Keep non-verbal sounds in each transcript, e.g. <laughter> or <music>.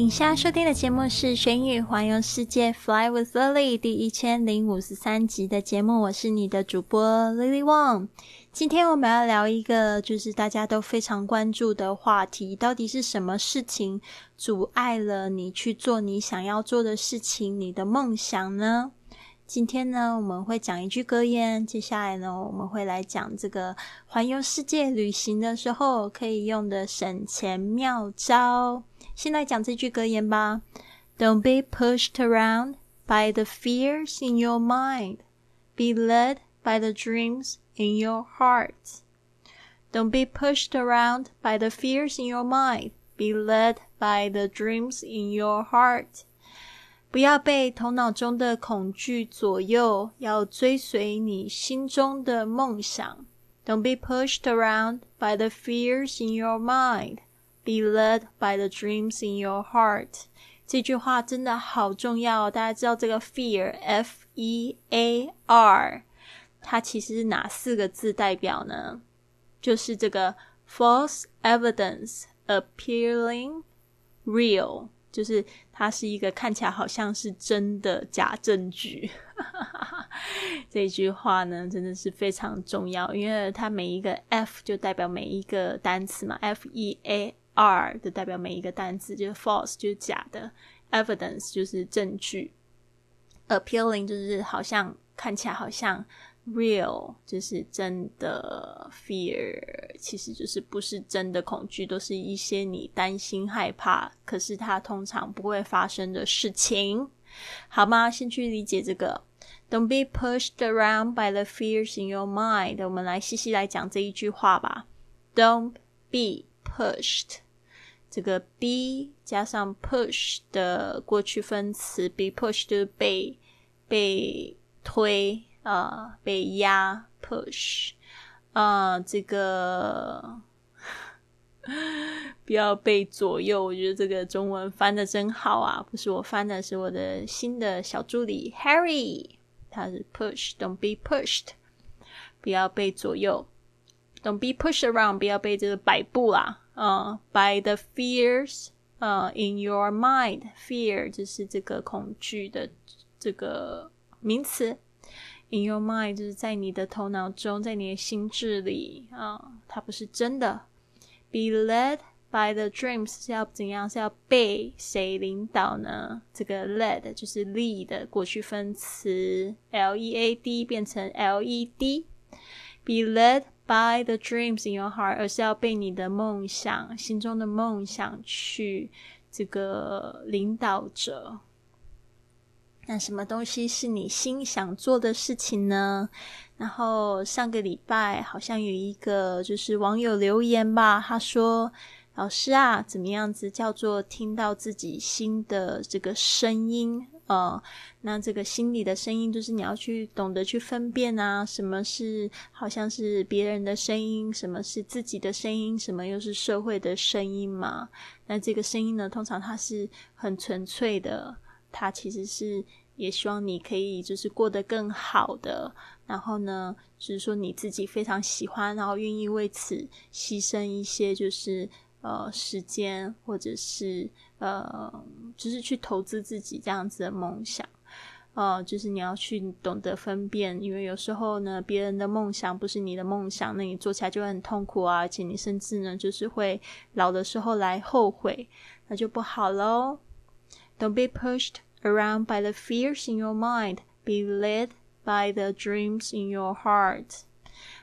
以下收听的节目是《学英语环游世界》Fly with Lily 第一千零五十三集的节目，我是你的主播 Lily Wong。今天我们要聊一个就是大家都非常关注的话题，到底是什么事情阻碍了你去做你想要做的事情、你的梦想呢？今天呢，我们会讲一句格言，接下来呢，我们会来讲这个环游世界旅行的时候可以用的省钱妙招。先来讲这句格言吧：Don't be pushed around by the fears in your mind. Be led by the dreams in your heart. Don't be pushed around by the fears in your mind. Be led by the dreams in your heart. 不要被头脑中的恐惧左右，要追随你心中的梦想。Don't be pushed around by the fears in your mind. Be led by the dreams in your heart。这句话真的好重要。大家知道这个 fear，f e a r，它其实是哪四个字代表呢？就是这个 false evidence appearing real，就是它是一个看起来好像是真的假证据。这句话呢，真的是非常重要，因为它每一个 f 就代表每一个单词嘛，f e a。R 的代表每一个单词，就是 false 就是假的，evidence 就是证据，appealing 就是好像看起来好像，real 就是真的，fear 其实就是不是真的恐惧，都是一些你担心害怕，可是它通常不会发生的事情，好吗？先去理解这个，Don't be pushed around by the fears in your mind。我们来细细来讲这一句话吧，Don't be pushed。这个 be 加上 push 的过去分词，be pushed 就是被被推啊，被压 push 啊，这个 <laughs> 不要被左右。我觉得这个中文翻的真好啊，不是我翻的，是我的新的小助理 Harry，他是 push，don't be pushed，不要被左右，don't be pushed around，不要被这个摆布啦。呃，by the fears，呃，in your mind，fear 就是这个恐惧的这个名词，in your mind 就是在你的头脑中，在你的心智里啊，它不是真的。Be led by the dreams 是要怎样？是要被谁领导呢？这个 led 就是 lead 过去分词，l e a d 变成 l e d。Be led。By the dreams in your heart，而是要被你的梦想、心中的梦想去这个领导着。那什么东西是你心想做的事情呢？然后上个礼拜好像有一个就是网友留言吧，他说。老师啊，怎么样子叫做听到自己心的这个声音？呃，那这个心里的声音，就是你要去懂得去分辨啊，什么是好像是别人的声音，什么是自己的声音，什么又是社会的声音嘛？那这个声音呢，通常它是很纯粹的，它其实是也希望你可以就是过得更好的，然后呢，就是说你自己非常喜欢，然后愿意为此牺牲一些，就是。呃，时间或者是呃，就是去投资自己这样子的梦想，呃，就是你要去懂得分辨，因为有时候呢，别人的梦想不是你的梦想，那你做起来就会很痛苦啊，而且你甚至呢，就是会老的时候来后悔，那就不好喽。Don't be pushed around by the fears in your mind. Be led by the dreams in your heart.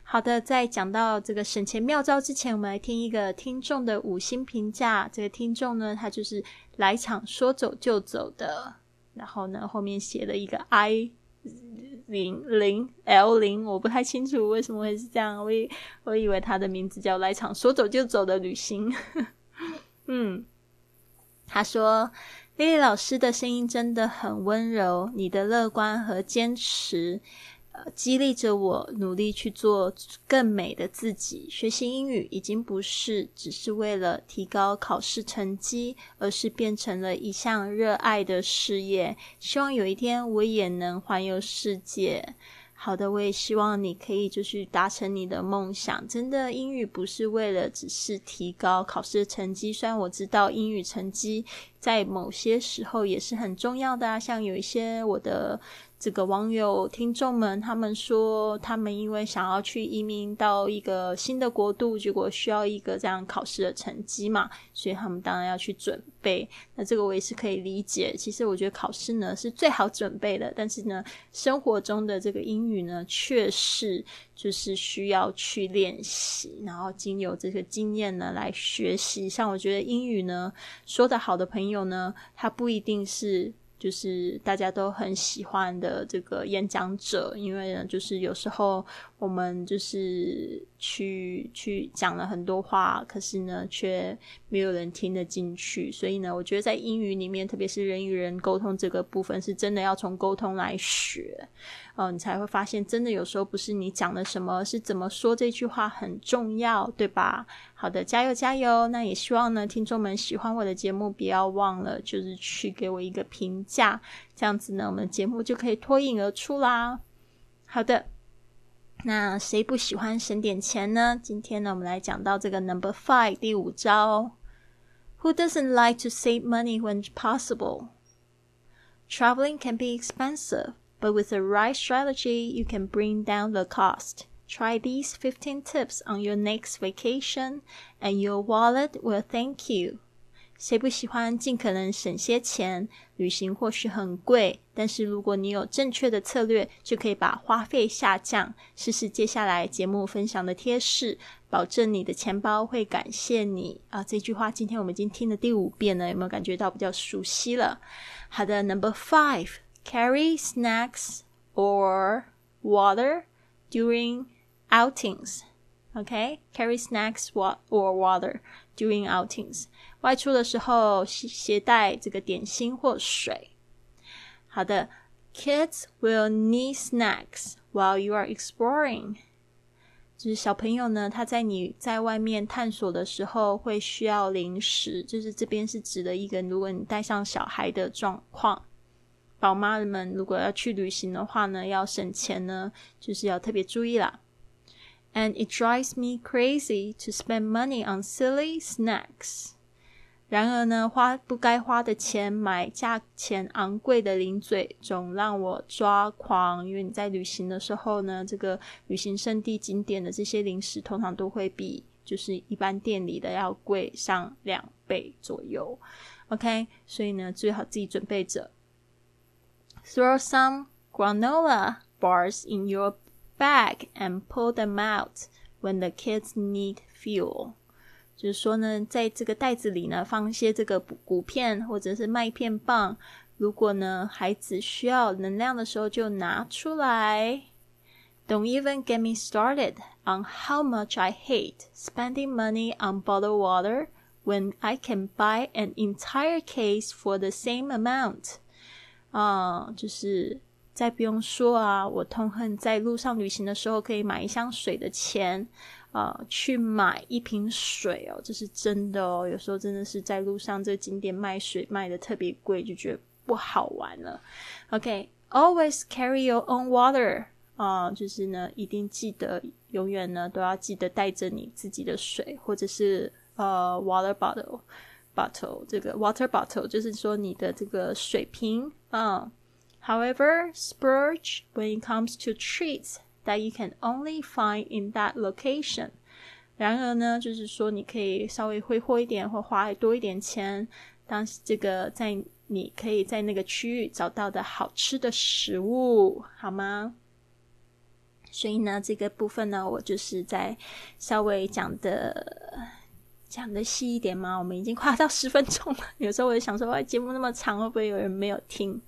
好的，在讲到这个省钱妙招之前，我们来听一个听众的五星评价。这个听众呢，他就是来场说走就走的，然后呢，后面写了一个 I 零零 L 零，我不太清楚为什么会是这样，我以我以为他的名字叫来场说走就走的旅行。嗯，他说丽丽老师的声音真的很温柔，你的乐观和坚持，激励着我努力去做更美的自己。学习英语已经不是只是为了提高考试成绩，而是变成了一项热爱的事业。希望有一天我也能环游世界。好的，我也希望你可以就是达成你的梦想。真的，英语不是为了只是提高考试的成绩，虽然我知道英语成绩在某些时候也是很重要的啊。像有一些我的。这个网友听众们，他们说，他们因为想要去移民到一个新的国度，结果需要一个这样考试的成绩嘛，所以他们当然要去准备。那这个我也是可以理解。其实我觉得考试呢是最好准备的，但是呢，生活中的这个英语呢，确实就是需要去练习，然后经由这个经验呢来学习。像我觉得英语呢说的好的朋友呢，他不一定是。就是大家都很喜欢的这个演讲者，因为呢，就是有时候我们就是去去讲了很多话，可是呢，却没有人听得进去。所以呢，我觉得在英语里面，特别是人与人沟通这个部分，是真的要从沟通来学。哦，你才会发现，真的有时候不是你讲了什么，是怎么说这句话很重要，对吧？好的，加油加油！那也希望呢，听众们喜欢我的节目，不要忘了就是去给我一个评价，这样子呢，我们节目就可以脱颖而出啦。好的，那谁不喜欢省点钱呢？今天呢，我们来讲到这个 Number Five 第五招：Who doesn't like to save money when possible? Traveling can be expensive. But with the right strategy, you can bring down the cost. Try these 15 tips on your next vacation, and your wallet will thank you. 谁不喜欢尽可能省些钱？旅行或许很贵，但是如果你有正确的策略，就可以把花费下降。试试接下来节目分享的贴士，保证你的钱包会感谢你啊！这句话今天我们已经听了第五遍了，有没有感觉到比较熟悉了？好的，Number Five。carry snacks or water during outings. OK，carry snacks or water during outings. 外出的时候携带这个点心或水。好的，Kids will need snacks while you are exploring. 就是小朋友呢，他在你在外面探索的时候会需要零食，就是这边是指的一个，如果你带上小孩的状况。宝妈们如果要去旅行的话呢，要省钱呢，就是要特别注意啦。And it drives me crazy to spend money on silly snacks。 然而呢，花不该花的钱买价钱昂贵的零嘴，总让我抓狂。因为你在旅行的时候呢，这个旅行胜地景点的这些零食，通常都会比就是一般店里的要贵上两倍左右。OK，所以呢，最好自己准备着。Throw some granola bars in your bag and pull them out when the kids need fuel。就是说呢，在这个袋子里呢，放一些这个谷片或者是麦片棒。如果呢，孩子需要能量的时候，就拿出来。Don't even get me started on how much I hate spending money on bottled water when I can buy an entire case for the same amount. 啊，就是再不用说啊，我痛恨在路上旅行的时候可以买一箱水的钱，啊，去买一瓶水哦，这是真的哦。有时候真的是在路上，这景点卖水卖的特别贵，就觉得不好玩了。OK，always carry your own water 啊，就是呢，一定记得永远呢都要记得带着你自己的水，或者是呃 water bottle。bottle 这个 water bottle 就是说你的这个水瓶啊。However, splurge when it comes to treats that you can only find in that location. 然而呢，就是说你可以稍微挥霍一点，或花多一点钱，当这个在你可以在那个区域找到的好吃的食物，好吗？所以呢，这个部分呢，我就是在稍微讲的。讲的细一点吗？我们已经快到十分钟了。<laughs> 有时候我就想说，哇，节目那么长，会不会有人没有听？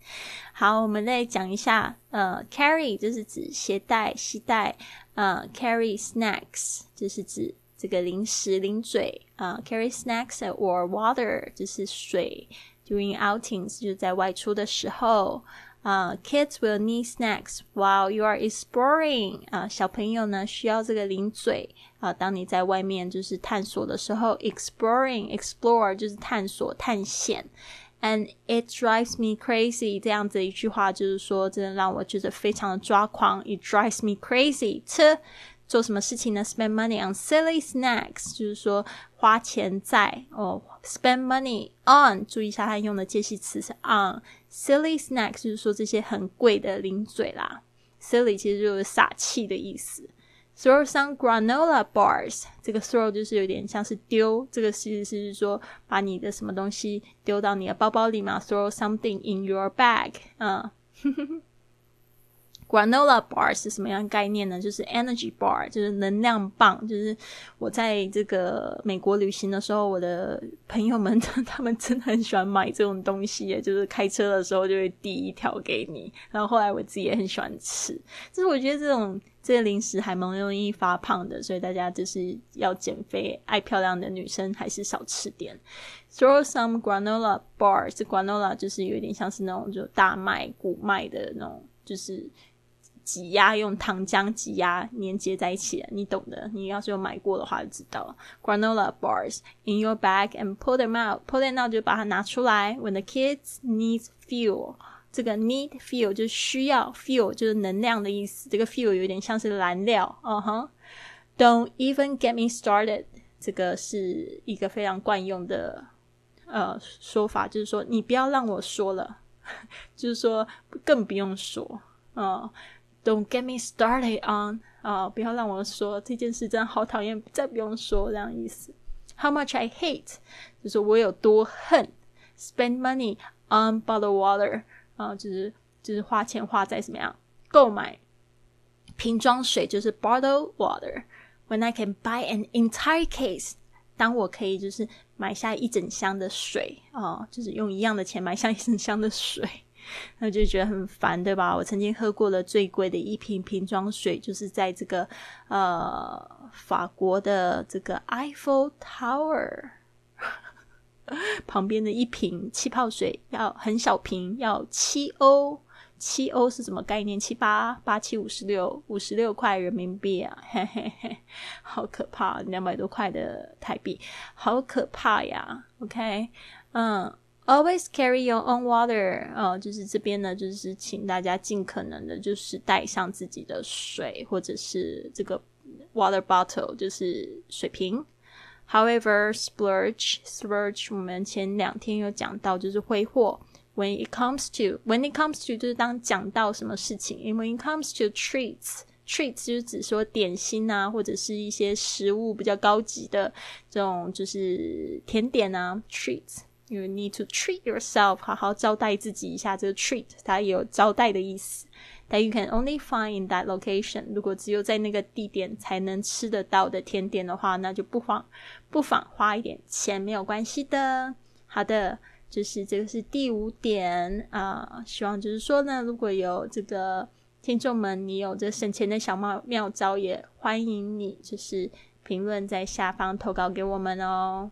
好，我们再讲一下。呃，carry 就是指携带、携带。呃，carry snacks 就是指这个零食、零嘴。啊，carry snacks or water 就是水，during outings 就是在外出的时候。啊、uh,，kids will need snacks while you are exploring。啊，小朋友呢需要这个零嘴啊。当你在外面就是探索的时候，exploring，explore 就是探索、探险。And it drives me crazy，这样子一句话就是说，真的让我觉得非常的抓狂。It drives me crazy。这 做什么事情呢？Spend money on silly snacks，就是说花钱在哦。Spend money on，注意一下它用的介系词是 on。Silly snacks 就是说这些很贵的零嘴啦。Silly 其实就是傻气的意思。Throw some granola bars，这个 throw 就是有点像是丢，这个其实是说把你的什么东西丢到你的包包里嘛。Throw something in your bag，嗯。Granola bar 是什么样概念呢？就是 energy bar，就是能量棒。就是我在这个美国旅行的时候，我的朋友们他们真的很喜欢买这种东西，就是开车的时候就会递一条给你。然后后来我自己也很喜欢吃，就是我觉得这种这些零食还蛮容易发胖的，所以大家就是要减肥、爱漂亮的女生还是少吃点。Throw some granola bars，这 granola 就是有点像是那种就大麦、谷麦的那种，就是。挤压用糖浆挤压粘接在一起，你懂的。你要是有买过的话就知道。Granola bars in your bag and pull them out. Pull them out 就把它拿出来。When the kids need fuel，这个 need fuel 就是需要，fuel 就是能量的意思。这个 fuel 有点像是燃料。嗯哼。Don't even get me started。这个是一个非常惯用的呃说法，就是说你不要让我说了，就是说更不用说。嗯。Don't get me started on 啊！不要让我说这件事真的好讨厌，再不用说这样意思。How much I hate 就是我有多恨。Spend money on bottled water 啊，就是就是花钱花在怎么样购买瓶装水，就是 bottled water。When I can buy an entire case，当我可以就是买下一整箱的水啊，就是用一样的钱买下一整箱的水。那就觉得很烦，对吧？我曾经喝过了最贵的一瓶瓶装水，就是在这个呃法国的这个 Eiffel Tower <laughs> 旁边的一瓶气泡水，要很小瓶，要七欧。七欧是什么概念？七八八七五十六，五十六块人民币啊！嘿嘿嘿，好可怕，两百多块的台币，好可怕呀！OK，嗯。Always carry your own water，哦，就是这边呢，就是请大家尽可能的，就是带上自己的水，或者是这个 water bottle，就是水瓶。However, splurge, splurge，我们前两天有讲到，就是挥霍。When it comes to, when it comes to，就是当讲到什么事情。When it comes to treats, treats 就是指说点心啊，或者是一些食物比较高级的这种，就是甜点啊，treats。You need to treat yourself，好好招待自己一下。这个 treat 它也有招待的意思。That you can only find that location。如果只有在那个地点才能吃得到的甜点的话，那就不妨不妨花一点钱，没有关系的。好的，就是这个是第五点啊。希望就是说呢，如果有这个听众们，你有这省钱的小妙妙招，也欢迎你就是评论在下方投稿给我们哦。